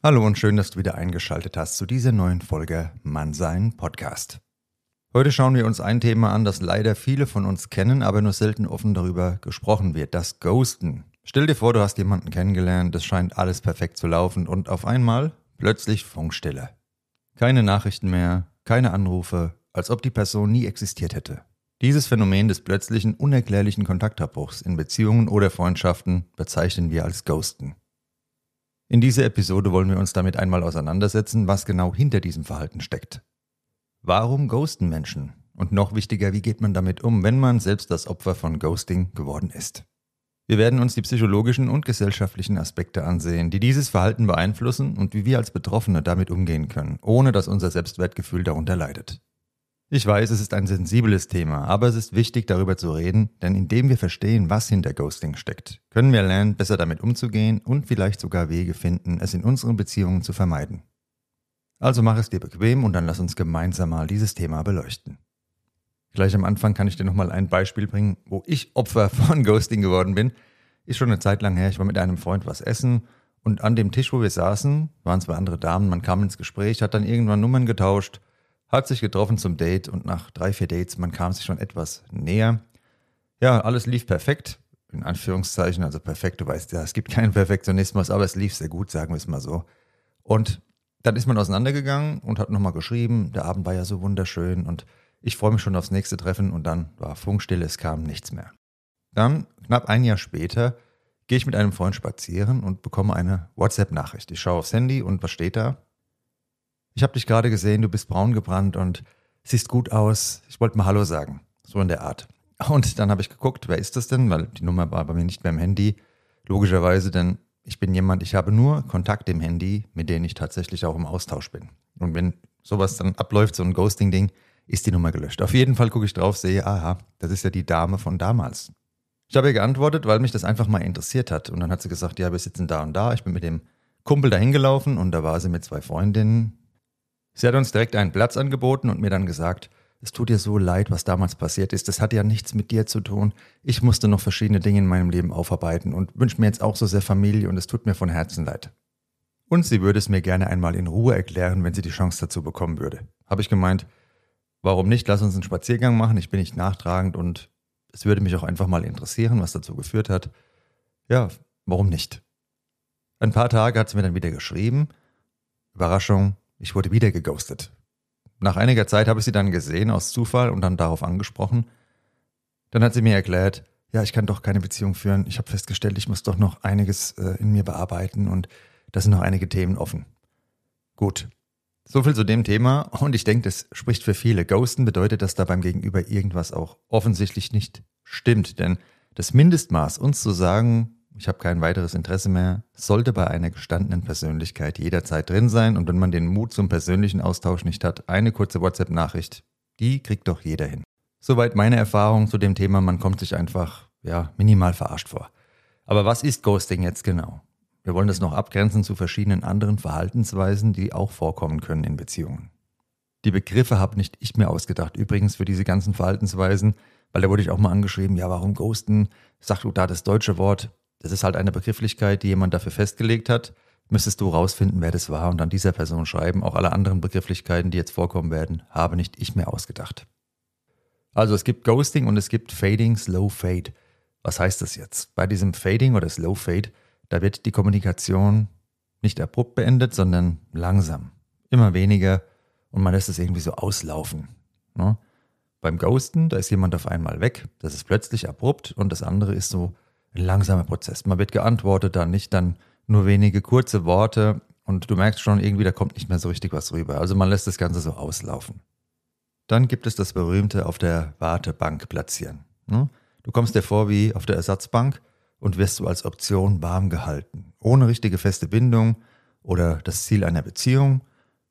Hallo und schön, dass du wieder eingeschaltet hast zu dieser neuen Folge Mannsein Podcast. Heute schauen wir uns ein Thema an, das leider viele von uns kennen, aber nur selten offen darüber gesprochen wird, das Ghosten. Stell dir vor, du hast jemanden kennengelernt, es scheint alles perfekt zu laufen und auf einmal plötzlich Funkstille. Keine Nachrichten mehr, keine Anrufe, als ob die Person nie existiert hätte. Dieses Phänomen des plötzlichen, unerklärlichen Kontaktabbruchs in Beziehungen oder Freundschaften bezeichnen wir als Ghosten. In dieser Episode wollen wir uns damit einmal auseinandersetzen, was genau hinter diesem Verhalten steckt. Warum ghosten Menschen? Und noch wichtiger, wie geht man damit um, wenn man selbst das Opfer von Ghosting geworden ist? Wir werden uns die psychologischen und gesellschaftlichen Aspekte ansehen, die dieses Verhalten beeinflussen und wie wir als Betroffene damit umgehen können, ohne dass unser Selbstwertgefühl darunter leidet. Ich weiß, es ist ein sensibles Thema, aber es ist wichtig, darüber zu reden, denn indem wir verstehen, was hinter Ghosting steckt, können wir lernen, besser damit umzugehen und vielleicht sogar Wege finden, es in unseren Beziehungen zu vermeiden. Also mach es dir bequem und dann lass uns gemeinsam mal dieses Thema beleuchten. Gleich am Anfang kann ich dir nochmal ein Beispiel bringen, wo ich Opfer von Ghosting geworden bin. Ist schon eine Zeit lang her, ich war mit einem Freund was essen und an dem Tisch, wo wir saßen, waren zwei andere Damen, man kam ins Gespräch, hat dann irgendwann Nummern getauscht hat sich getroffen zum Date und nach drei, vier Dates, man kam sich schon etwas näher. Ja, alles lief perfekt, in Anführungszeichen, also perfekt, du weißt ja, es gibt keinen Perfektionismus, aber es lief sehr gut, sagen wir es mal so. Und dann ist man auseinandergegangen und hat nochmal geschrieben, der Abend war ja so wunderschön und ich freue mich schon aufs nächste Treffen und dann war Funkstille, es kam nichts mehr. Dann, knapp ein Jahr später, gehe ich mit einem Freund spazieren und bekomme eine WhatsApp-Nachricht. Ich schaue aufs Handy und was steht da? Ich habe dich gerade gesehen, du bist braun gebrannt und siehst gut aus. Ich wollte mal Hallo sagen. So in der Art. Und dann habe ich geguckt, wer ist das denn? Weil die Nummer war bei mir nicht mehr im Handy. Logischerweise, denn ich bin jemand, ich habe nur Kontakt im Handy, mit denen ich tatsächlich auch im Austausch bin. Und wenn sowas dann abläuft, so ein Ghosting-Ding, ist die Nummer gelöscht. Auf jeden Fall gucke ich drauf, sehe, aha, das ist ja die Dame von damals. Ich habe ihr geantwortet, weil mich das einfach mal interessiert hat. Und dann hat sie gesagt, ja, wir sitzen da und da. Ich bin mit dem Kumpel dahin gelaufen und da war sie mit zwei Freundinnen. Sie hat uns direkt einen Platz angeboten und mir dann gesagt, es tut dir so leid, was damals passiert ist. Das hat ja nichts mit dir zu tun. Ich musste noch verschiedene Dinge in meinem Leben aufarbeiten und wünsche mir jetzt auch so sehr Familie und es tut mir von Herzen leid. Und sie würde es mir gerne einmal in Ruhe erklären, wenn sie die Chance dazu bekommen würde. Habe ich gemeint, warum nicht? Lass uns einen Spaziergang machen. Ich bin nicht nachtragend und es würde mich auch einfach mal interessieren, was dazu geführt hat. Ja, warum nicht? Ein paar Tage hat sie mir dann wieder geschrieben. Überraschung, ich wurde wieder geghostet. Nach einiger Zeit habe ich sie dann gesehen aus Zufall und dann darauf angesprochen. Dann hat sie mir erklärt, ja, ich kann doch keine Beziehung führen. Ich habe festgestellt, ich muss doch noch einiges äh, in mir bearbeiten und da sind noch einige Themen offen. Gut. So viel zu dem Thema und ich denke, das spricht für viele. Ghosten bedeutet, dass da beim Gegenüber irgendwas auch offensichtlich nicht stimmt, denn das Mindestmaß, uns zu sagen, ich habe kein weiteres Interesse mehr, sollte bei einer gestandenen Persönlichkeit jederzeit drin sein und wenn man den Mut zum persönlichen Austausch nicht hat, eine kurze WhatsApp-Nachricht, die kriegt doch jeder hin. Soweit meine Erfahrung zu dem Thema, man kommt sich einfach, ja, minimal verarscht vor. Aber was ist Ghosting jetzt genau? Wir wollen das noch abgrenzen zu verschiedenen anderen Verhaltensweisen, die auch vorkommen können in Beziehungen. Die Begriffe habe nicht ich mir ausgedacht, übrigens für diese ganzen Verhaltensweisen, weil da wurde ich auch mal angeschrieben, ja, warum ghosten? Sag du da das deutsche Wort? Das ist halt eine Begrifflichkeit, die jemand dafür festgelegt hat. Müsstest du rausfinden, wer das war und an dieser Person schreiben. Auch alle anderen Begrifflichkeiten, die jetzt vorkommen werden, habe nicht ich mir ausgedacht. Also es gibt Ghosting und es gibt Fading, Slow Fade. Was heißt das jetzt? Bei diesem Fading oder Slow Fade, da wird die Kommunikation nicht abrupt beendet, sondern langsam. Immer weniger und man lässt es irgendwie so auslaufen. Ne? Beim Ghosten, da ist jemand auf einmal weg, das ist plötzlich abrupt und das andere ist so langsamer Prozess. Man wird geantwortet, dann nicht dann nur wenige kurze Worte und du merkst schon irgendwie, da kommt nicht mehr so richtig was rüber. Also man lässt das Ganze so auslaufen. Dann gibt es das berühmte auf der Wartebank platzieren. Ne? Du kommst dir vor wie auf der Ersatzbank und wirst so als Option warm gehalten. Ohne richtige feste Bindung oder das Ziel einer Beziehung,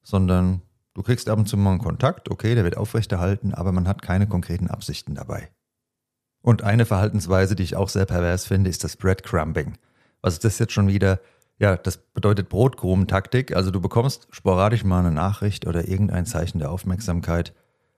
sondern du kriegst ab und zu mal einen Kontakt, okay, der wird aufrechterhalten, aber man hat keine konkreten Absichten dabei. Und eine Verhaltensweise, die ich auch sehr pervers finde, ist das Breadcrumbing. Was ist das jetzt schon wieder? Ja, das bedeutet Brotkrumentaktik. Also du bekommst sporadisch mal eine Nachricht oder irgendein Zeichen der Aufmerksamkeit.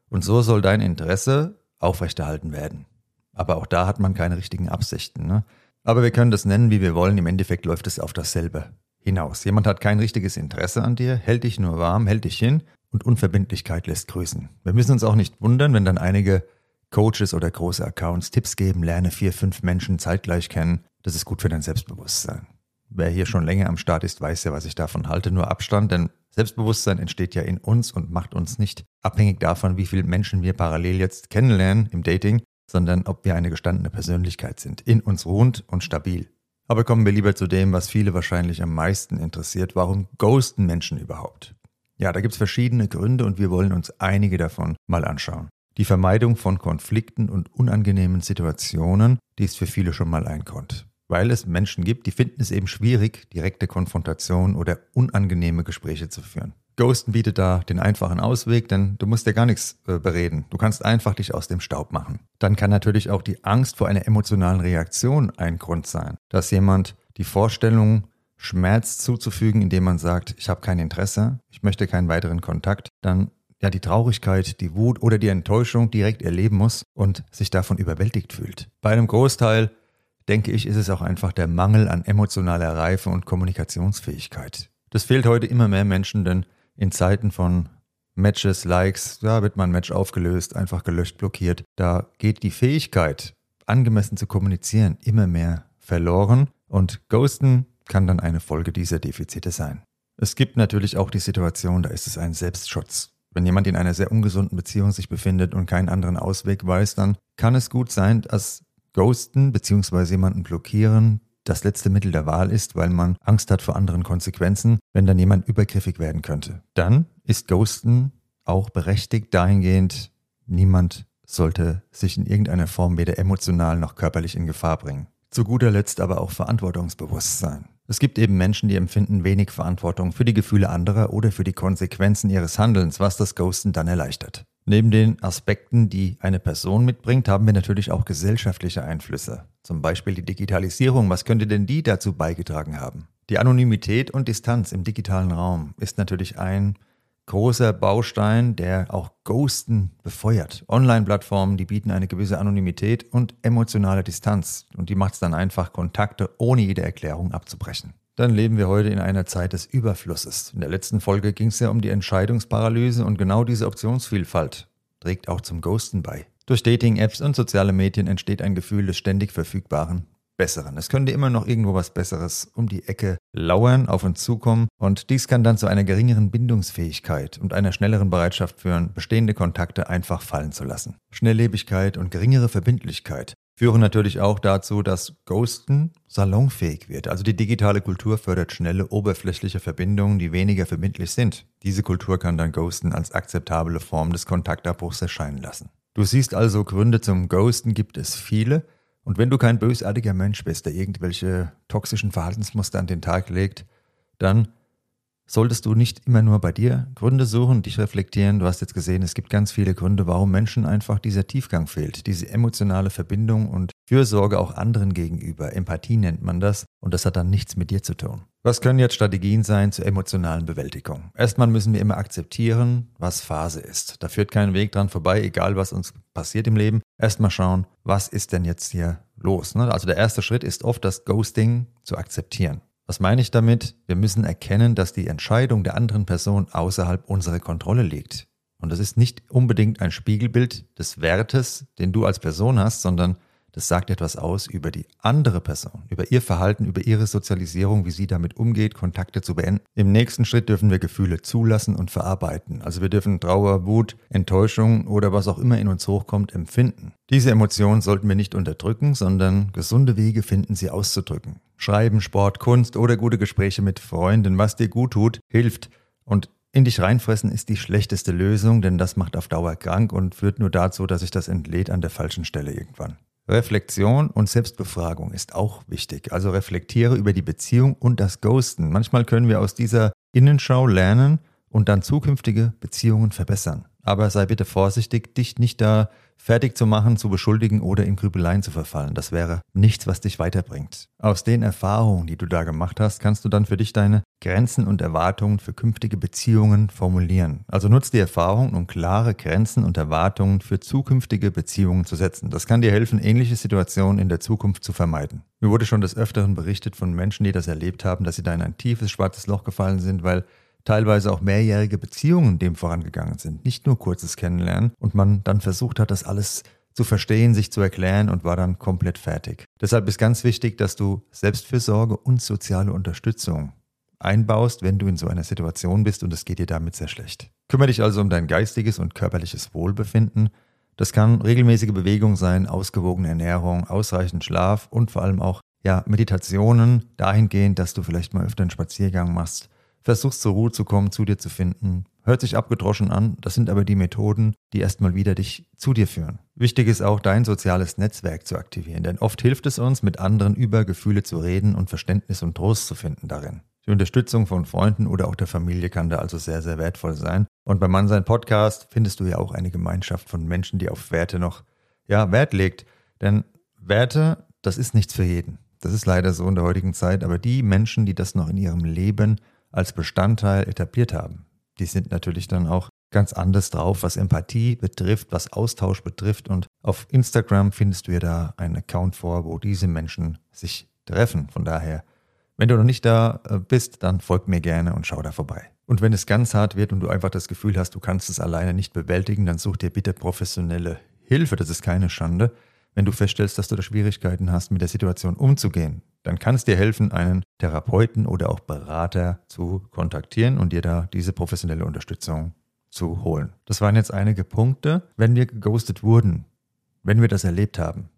Und so soll dein Interesse aufrechterhalten werden. Aber auch da hat man keine richtigen Absichten. Ne? Aber wir können das nennen, wie wir wollen. Im Endeffekt läuft es auf dasselbe hinaus. Jemand hat kein richtiges Interesse an dir, hält dich nur warm, hält dich hin und Unverbindlichkeit lässt grüßen. Wir müssen uns auch nicht wundern, wenn dann einige Coaches oder große Accounts Tipps geben, lerne vier, fünf Menschen zeitgleich kennen. Das ist gut für dein Selbstbewusstsein. Wer hier schon länger am Start ist, weiß ja, was ich davon halte. Nur Abstand, denn Selbstbewusstsein entsteht ja in uns und macht uns nicht abhängig davon, wie viele Menschen wir parallel jetzt kennenlernen im Dating, sondern ob wir eine gestandene Persönlichkeit sind, in uns ruhend und stabil. Aber kommen wir lieber zu dem, was viele wahrscheinlich am meisten interessiert. Warum ghosten Menschen überhaupt? Ja, da gibt es verschiedene Gründe und wir wollen uns einige davon mal anschauen. Die Vermeidung von Konflikten und unangenehmen Situationen, die ist für viele schon mal ein Grund. Weil es Menschen gibt, die finden es eben schwierig, direkte Konfrontation oder unangenehme Gespräche zu führen. Ghosten bietet da den einfachen Ausweg, denn du musst dir gar nichts äh, bereden. Du kannst einfach dich aus dem Staub machen. Dann kann natürlich auch die Angst vor einer emotionalen Reaktion ein Grund sein, dass jemand die Vorstellung Schmerz zuzufügen, indem man sagt, ich habe kein Interesse, ich möchte keinen weiteren Kontakt, dann ja die Traurigkeit, die Wut oder die Enttäuschung direkt erleben muss und sich davon überwältigt fühlt. Bei einem Großteil, denke ich, ist es auch einfach der Mangel an emotionaler Reife und Kommunikationsfähigkeit. Das fehlt heute immer mehr Menschen, denn in Zeiten von Matches, Likes, da wird man ein Match aufgelöst, einfach gelöscht, blockiert. Da geht die Fähigkeit, angemessen zu kommunizieren, immer mehr verloren und Ghosten kann dann eine Folge dieser Defizite sein. Es gibt natürlich auch die Situation, da ist es ein Selbstschutz. Wenn jemand in einer sehr ungesunden Beziehung sich befindet und keinen anderen Ausweg weiß, dann kann es gut sein, dass Ghosten bzw. jemanden blockieren das letzte Mittel der Wahl ist, weil man Angst hat vor anderen Konsequenzen, wenn dann jemand übergriffig werden könnte. Dann ist Ghosten auch berechtigt dahingehend, niemand sollte sich in irgendeiner Form weder emotional noch körperlich in Gefahr bringen. Zu guter Letzt aber auch Verantwortungsbewusstsein. Es gibt eben Menschen, die empfinden wenig Verantwortung für die Gefühle anderer oder für die Konsequenzen ihres Handelns, was das Ghosten dann erleichtert. Neben den Aspekten, die eine Person mitbringt, haben wir natürlich auch gesellschaftliche Einflüsse. Zum Beispiel die Digitalisierung. Was könnte denn die dazu beigetragen haben? Die Anonymität und Distanz im digitalen Raum ist natürlich ein großer Baustein, der auch Ghosten befeuert. Online-Plattformen, die bieten eine gewisse Anonymität und emotionale Distanz und die macht es dann einfach, Kontakte ohne jede Erklärung abzubrechen. Dann leben wir heute in einer Zeit des Überflusses. In der letzten Folge ging es ja um die Entscheidungsparalyse und genau diese Optionsvielfalt trägt auch zum Ghosten bei. Durch Dating-Apps und soziale Medien entsteht ein Gefühl des ständig Verfügbaren, Besseren. Es könnte immer noch irgendwo was Besseres um die Ecke lauern, auf uns zukommen und dies kann dann zu einer geringeren Bindungsfähigkeit und einer schnelleren Bereitschaft führen, bestehende Kontakte einfach fallen zu lassen. Schnelllebigkeit und geringere Verbindlichkeit führen natürlich auch dazu, dass Ghosten salonfähig wird. Also die digitale Kultur fördert schnelle, oberflächliche Verbindungen, die weniger verbindlich sind. Diese Kultur kann dann Ghosten als akzeptable Form des Kontaktabbruchs erscheinen lassen. Du siehst also, Gründe zum Ghosten gibt es viele. Und wenn du kein bösartiger Mensch bist, der irgendwelche toxischen Verhaltensmuster an den Tag legt, dann solltest du nicht immer nur bei dir Gründe suchen, dich reflektieren. Du hast jetzt gesehen, es gibt ganz viele Gründe, warum Menschen einfach dieser Tiefgang fehlt, diese emotionale Verbindung und Fürsorge auch anderen gegenüber. Empathie nennt man das und das hat dann nichts mit dir zu tun. Was können jetzt Strategien sein zur emotionalen Bewältigung? Erstmal müssen wir immer akzeptieren, was Phase ist. Da führt kein Weg dran vorbei, egal was uns passiert im Leben. Erstmal schauen, was ist denn jetzt hier los? Ne? Also der erste Schritt ist oft das Ghosting zu akzeptieren. Was meine ich damit? Wir müssen erkennen, dass die Entscheidung der anderen Person außerhalb unserer Kontrolle liegt. Und das ist nicht unbedingt ein Spiegelbild des Wertes, den du als Person hast, sondern das sagt etwas aus über die andere Person, über ihr Verhalten, über ihre Sozialisierung, wie sie damit umgeht, Kontakte zu beenden. Im nächsten Schritt dürfen wir Gefühle zulassen und verarbeiten. Also wir dürfen Trauer, Wut, Enttäuschung oder was auch immer in uns hochkommt, empfinden. Diese Emotionen sollten wir nicht unterdrücken, sondern gesunde Wege finden, sie auszudrücken. Schreiben, Sport, Kunst oder gute Gespräche mit Freunden, was dir gut tut, hilft. Und in dich reinfressen ist die schlechteste Lösung, denn das macht auf Dauer krank und führt nur dazu, dass sich das entlädt an der falschen Stelle irgendwann. Reflexion und Selbstbefragung ist auch wichtig. Also reflektiere über die Beziehung und das Ghosten. Manchmal können wir aus dieser Innenschau lernen und dann zukünftige Beziehungen verbessern. Aber sei bitte vorsichtig, dich nicht da fertig zu machen, zu beschuldigen oder in Grübeleien zu verfallen. Das wäre nichts, was dich weiterbringt. Aus den Erfahrungen, die du da gemacht hast, kannst du dann für dich deine Grenzen und Erwartungen für künftige Beziehungen formulieren. Also nutz die Erfahrung, um klare Grenzen und Erwartungen für zukünftige Beziehungen zu setzen. Das kann dir helfen, ähnliche Situationen in der Zukunft zu vermeiden. Mir wurde schon des Öfteren berichtet von Menschen, die das erlebt haben, dass sie da in ein tiefes schwarzes Loch gefallen sind, weil teilweise auch mehrjährige Beziehungen dem vorangegangen sind, nicht nur kurzes Kennenlernen und man dann versucht hat, das alles zu verstehen, sich zu erklären und war dann komplett fertig. Deshalb ist ganz wichtig, dass du Selbstfürsorge und soziale Unterstützung einbaust, wenn du in so einer Situation bist und es geht dir damit sehr schlecht. Kümmere dich also um dein geistiges und körperliches Wohlbefinden. Das kann regelmäßige Bewegung sein, ausgewogene Ernährung, ausreichend Schlaf und vor allem auch ja, Meditationen dahingehend, dass du vielleicht mal öfter einen Spaziergang machst, versuchst zur Ruhe zu kommen, zu dir zu finden. Hört sich abgedroschen an, das sind aber die Methoden, die erstmal wieder dich zu dir führen. Wichtig ist auch, dein soziales Netzwerk zu aktivieren, denn oft hilft es uns, mit anderen über Gefühle zu reden und Verständnis und Trost zu finden darin. Die Unterstützung von Freunden oder auch der Familie kann da also sehr, sehr wertvoll sein. Und beim Mannsein Podcast findest du ja auch eine Gemeinschaft von Menschen, die auf Werte noch, ja, Wert legt. Denn Werte, das ist nichts für jeden. Das ist leider so in der heutigen Zeit. Aber die Menschen, die das noch in ihrem Leben als Bestandteil etabliert haben. Die sind natürlich dann auch ganz anders drauf, was Empathie betrifft, was Austausch betrifft. Und auf Instagram findest du ja da einen Account vor, wo diese Menschen sich treffen. Von daher, wenn du noch nicht da äh, bist, dann folg mir gerne und schau da vorbei. Und wenn es ganz hart wird und du einfach das Gefühl hast, du kannst es alleine nicht bewältigen, dann such dir bitte professionelle Hilfe. Das ist keine Schande. Wenn du feststellst, dass du da Schwierigkeiten hast, mit der Situation umzugehen, dann kann es dir helfen, einen Therapeuten oder auch Berater zu kontaktieren und dir da diese professionelle Unterstützung zu holen. Das waren jetzt einige Punkte. Wenn wir geghostet wurden, wenn wir das erlebt haben,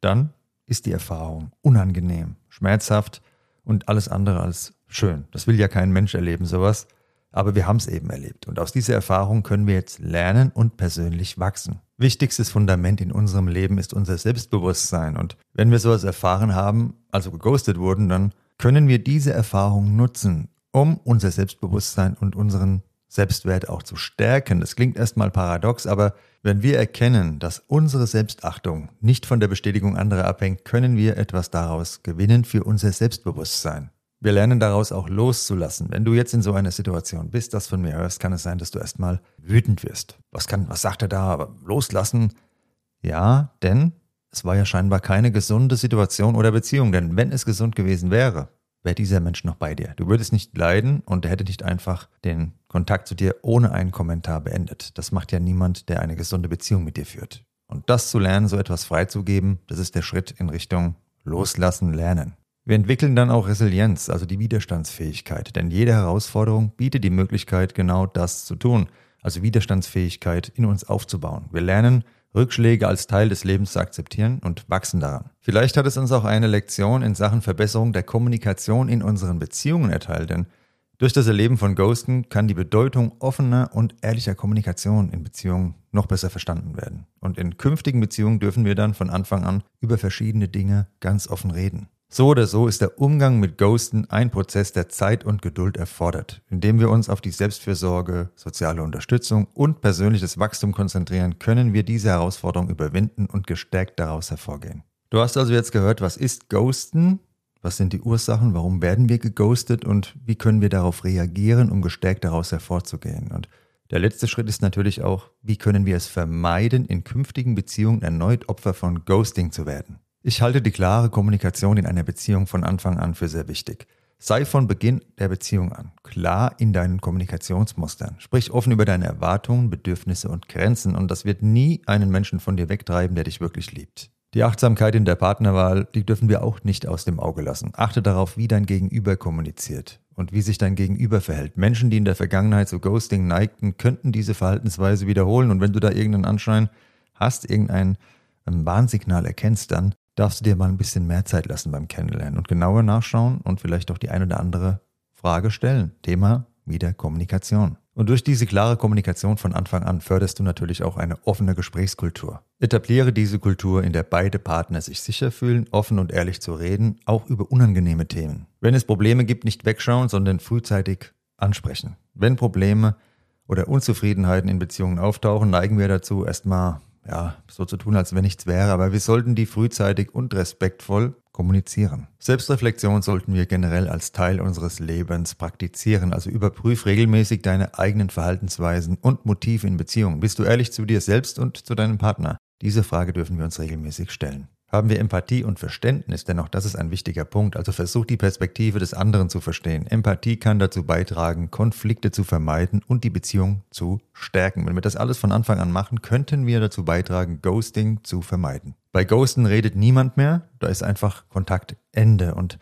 dann ist die Erfahrung unangenehm, schmerzhaft und alles andere als schön. Das will ja kein Mensch erleben, sowas. Aber wir haben es eben erlebt. Und aus dieser Erfahrung können wir jetzt lernen und persönlich wachsen. Wichtigstes Fundament in unserem Leben ist unser Selbstbewusstsein. Und wenn wir sowas erfahren haben, also geghostet wurden, dann können wir diese Erfahrung nutzen, um unser Selbstbewusstsein und unseren Selbstwert auch zu stärken. Das klingt erstmal paradox, aber wenn wir erkennen, dass unsere Selbstachtung nicht von der Bestätigung anderer abhängt, können wir etwas daraus gewinnen für unser Selbstbewusstsein. Wir lernen daraus auch loszulassen. Wenn du jetzt in so einer Situation bist, das von mir hörst, kann es sein, dass du erstmal wütend wirst. Was kann, was sagt er da? Loslassen? Ja, denn es war ja scheinbar keine gesunde Situation oder Beziehung. Denn wenn es gesund gewesen wäre, wäre dieser Mensch noch bei dir. Du würdest nicht leiden und er hätte nicht einfach den Kontakt zu dir ohne einen Kommentar beendet. Das macht ja niemand, der eine gesunde Beziehung mit dir führt. Und das zu lernen, so etwas freizugeben, das ist der Schritt in Richtung Loslassen, Lernen. Wir entwickeln dann auch Resilienz, also die Widerstandsfähigkeit, denn jede Herausforderung bietet die Möglichkeit, genau das zu tun, also Widerstandsfähigkeit in uns aufzubauen. Wir lernen, Rückschläge als Teil des Lebens zu akzeptieren und wachsen daran. Vielleicht hat es uns auch eine Lektion in Sachen Verbesserung der Kommunikation in unseren Beziehungen erteilt, denn durch das Erleben von Ghosten kann die Bedeutung offener und ehrlicher Kommunikation in Beziehungen noch besser verstanden werden. Und in künftigen Beziehungen dürfen wir dann von Anfang an über verschiedene Dinge ganz offen reden. So oder so ist der Umgang mit Ghosten ein Prozess, der Zeit und Geduld erfordert, indem wir uns auf die Selbstfürsorge, soziale Unterstützung und persönliches Wachstum konzentrieren, können wir diese Herausforderung überwinden und gestärkt daraus hervorgehen. Du hast also jetzt gehört, was ist Ghosten? Was sind die Ursachen? Warum werden wir geghostet? Und wie können wir darauf reagieren, um gestärkt daraus hervorzugehen? Und der letzte Schritt ist natürlich auch, wie können wir es vermeiden, in künftigen Beziehungen erneut Opfer von Ghosting zu werden? Ich halte die klare Kommunikation in einer Beziehung von Anfang an für sehr wichtig. Sei von Beginn der Beziehung an klar in deinen Kommunikationsmustern. Sprich offen über deine Erwartungen, Bedürfnisse und Grenzen und das wird nie einen Menschen von dir wegtreiben, der dich wirklich liebt. Die Achtsamkeit in der Partnerwahl, die dürfen wir auch nicht aus dem Auge lassen. Achte darauf, wie dein Gegenüber kommuniziert und wie sich dein Gegenüber verhält. Menschen, die in der Vergangenheit zu Ghosting neigten, könnten diese Verhaltensweise wiederholen und wenn du da irgendeinen Anschein hast, irgendein Warnsignal erkennst, dann darfst du dir mal ein bisschen mehr Zeit lassen beim Kennenlernen und genauer nachschauen und vielleicht auch die eine oder andere Frage stellen. Thema wieder Kommunikation. Und durch diese klare Kommunikation von Anfang an förderst du natürlich auch eine offene Gesprächskultur. Etabliere diese Kultur, in der beide Partner sich sicher fühlen, offen und ehrlich zu reden, auch über unangenehme Themen. Wenn es Probleme gibt, nicht wegschauen, sondern frühzeitig ansprechen. Wenn Probleme oder Unzufriedenheiten in Beziehungen auftauchen, neigen wir dazu, erstmal ja, so zu tun, als wenn nichts wäre, aber wir sollten die frühzeitig und respektvoll kommunizieren. Selbstreflexion sollten wir generell als Teil unseres Lebens praktizieren, also überprüf regelmäßig deine eigenen Verhaltensweisen und Motive in Beziehungen. Bist du ehrlich zu dir selbst und zu deinem Partner? Diese Frage dürfen wir uns regelmäßig stellen. Haben wir Empathie und Verständnis, denn auch das ist ein wichtiger Punkt, also versuch die Perspektive des anderen zu verstehen. Empathie kann dazu beitragen, Konflikte zu vermeiden und die Beziehung zu stärken. Wenn wir das alles von Anfang an machen, könnten wir dazu beitragen, Ghosting zu vermeiden. Bei Ghosten redet niemand mehr, da ist einfach Kontaktende und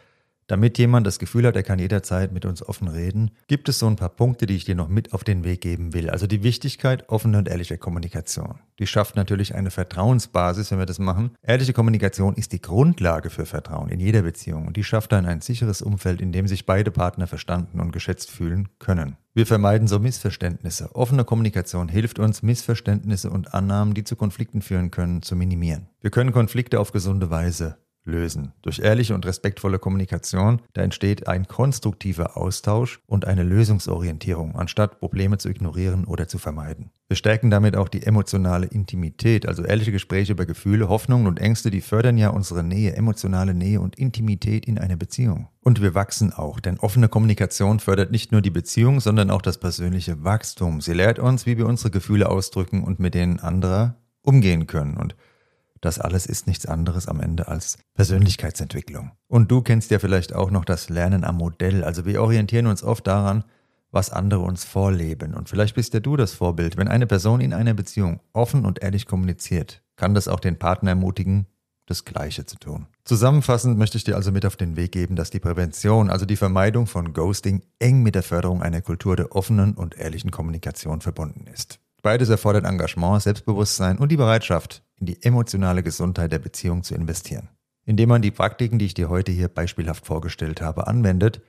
damit jemand das Gefühl hat, er kann jederzeit mit uns offen reden, gibt es so ein paar Punkte, die ich dir noch mit auf den Weg geben will. Also die Wichtigkeit offener und ehrlicher Kommunikation. Die schafft natürlich eine Vertrauensbasis, wenn wir das machen. Ehrliche Kommunikation ist die Grundlage für Vertrauen in jeder Beziehung und die schafft dann ein sicheres Umfeld, in dem sich beide Partner verstanden und geschätzt fühlen können. Wir vermeiden so Missverständnisse. Offene Kommunikation hilft uns, Missverständnisse und Annahmen, die zu Konflikten führen können, zu minimieren. Wir können Konflikte auf gesunde Weise lösen. Durch ehrliche und respektvolle Kommunikation, da entsteht ein konstruktiver Austausch und eine Lösungsorientierung, anstatt Probleme zu ignorieren oder zu vermeiden. Wir stärken damit auch die emotionale Intimität, also ehrliche Gespräche über Gefühle, Hoffnungen und Ängste, die fördern ja unsere Nähe, emotionale Nähe und Intimität in einer Beziehung. Und wir wachsen auch, denn offene Kommunikation fördert nicht nur die Beziehung, sondern auch das persönliche Wachstum. Sie lehrt uns, wie wir unsere Gefühle ausdrücken und mit denen anderer umgehen können. Und das alles ist nichts anderes am Ende als Persönlichkeitsentwicklung. Und du kennst ja vielleicht auch noch das Lernen am Modell. Also wir orientieren uns oft daran, was andere uns vorleben. Und vielleicht bist ja du das Vorbild. Wenn eine Person in einer Beziehung offen und ehrlich kommuniziert, kann das auch den Partner ermutigen, das Gleiche zu tun. Zusammenfassend möchte ich dir also mit auf den Weg geben, dass die Prävention, also die Vermeidung von Ghosting, eng mit der Förderung einer Kultur der offenen und ehrlichen Kommunikation verbunden ist. Beides erfordert Engagement, Selbstbewusstsein und die Bereitschaft, in die emotionale Gesundheit der Beziehung zu investieren. Indem man die Praktiken, die ich dir heute hier beispielhaft vorgestellt habe, anwendet,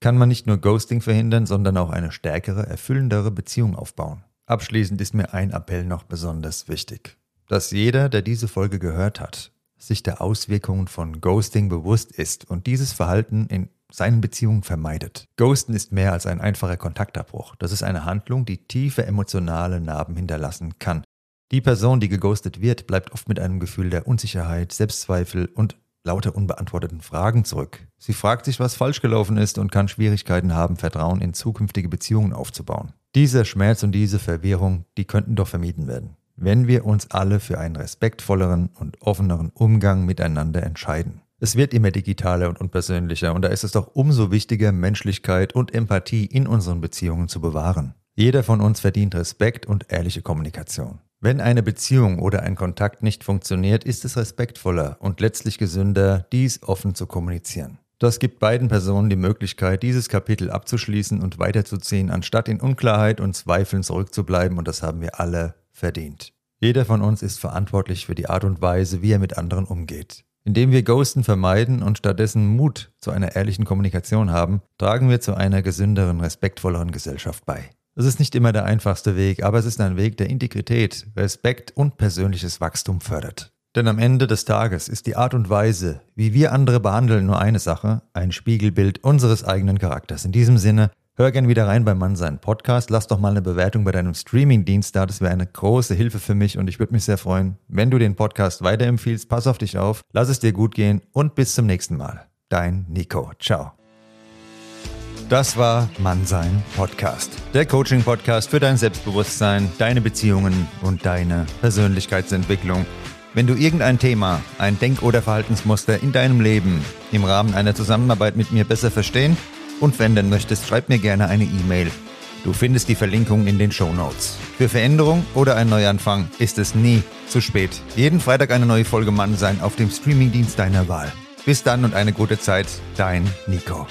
kann man nicht nur Ghosting verhindern, sondern auch eine stärkere, erfüllendere Beziehung aufbauen. Abschließend ist mir ein Appell noch besonders wichtig. Dass jeder, der diese Folge gehört hat, sich der Auswirkungen von Ghosting bewusst ist und dieses Verhalten in seinen Beziehungen vermeidet. Ghosten ist mehr als ein einfacher Kontaktabbruch. Das ist eine Handlung, die tiefe emotionale Narben hinterlassen kann. Die Person, die geghostet wird, bleibt oft mit einem Gefühl der Unsicherheit, Selbstzweifel und lauter unbeantworteten Fragen zurück. Sie fragt sich, was falsch gelaufen ist und kann Schwierigkeiten haben, Vertrauen in zukünftige Beziehungen aufzubauen. Dieser Schmerz und diese Verwirrung, die könnten doch vermieden werden, wenn wir uns alle für einen respektvolleren und offeneren Umgang miteinander entscheiden. Es wird immer digitaler und unpersönlicher und da ist es doch umso wichtiger, Menschlichkeit und Empathie in unseren Beziehungen zu bewahren. Jeder von uns verdient Respekt und ehrliche Kommunikation. Wenn eine Beziehung oder ein Kontakt nicht funktioniert, ist es respektvoller und letztlich gesünder, dies offen zu kommunizieren. Das gibt beiden Personen die Möglichkeit, dieses Kapitel abzuschließen und weiterzuziehen, anstatt in Unklarheit und Zweifeln zurückzubleiben, und das haben wir alle verdient. Jeder von uns ist verantwortlich für die Art und Weise, wie er mit anderen umgeht. Indem wir Ghosten vermeiden und stattdessen Mut zu einer ehrlichen Kommunikation haben, tragen wir zu einer gesünderen, respektvolleren Gesellschaft bei. Es ist nicht immer der einfachste Weg, aber es ist ein Weg, der Integrität, Respekt und persönliches Wachstum fördert. Denn am Ende des Tages ist die Art und Weise, wie wir andere behandeln, nur eine Sache, ein Spiegelbild unseres eigenen Charakters. In diesem Sinne, hör gern wieder rein beim Mannsein Podcast, lass doch mal eine Bewertung bei deinem Streamingdienst da, das wäre eine große Hilfe für mich und ich würde mich sehr freuen, wenn du den Podcast weiterempfiehlst. Pass auf dich auf, lass es dir gut gehen und bis zum nächsten Mal. Dein Nico. Ciao. Das war Mannsein Podcast. Der Coaching-Podcast für dein Selbstbewusstsein, deine Beziehungen und deine Persönlichkeitsentwicklung. Wenn du irgendein Thema, ein Denk- oder Verhaltensmuster in deinem Leben im Rahmen einer Zusammenarbeit mit mir besser verstehen und wenden möchtest, schreib mir gerne eine E-Mail. Du findest die Verlinkung in den Show Notes. Für Veränderung oder ein Neuanfang ist es nie zu spät. Jeden Freitag eine neue Folge Mannsein auf dem Streamingdienst deiner Wahl. Bis dann und eine gute Zeit, dein Nico.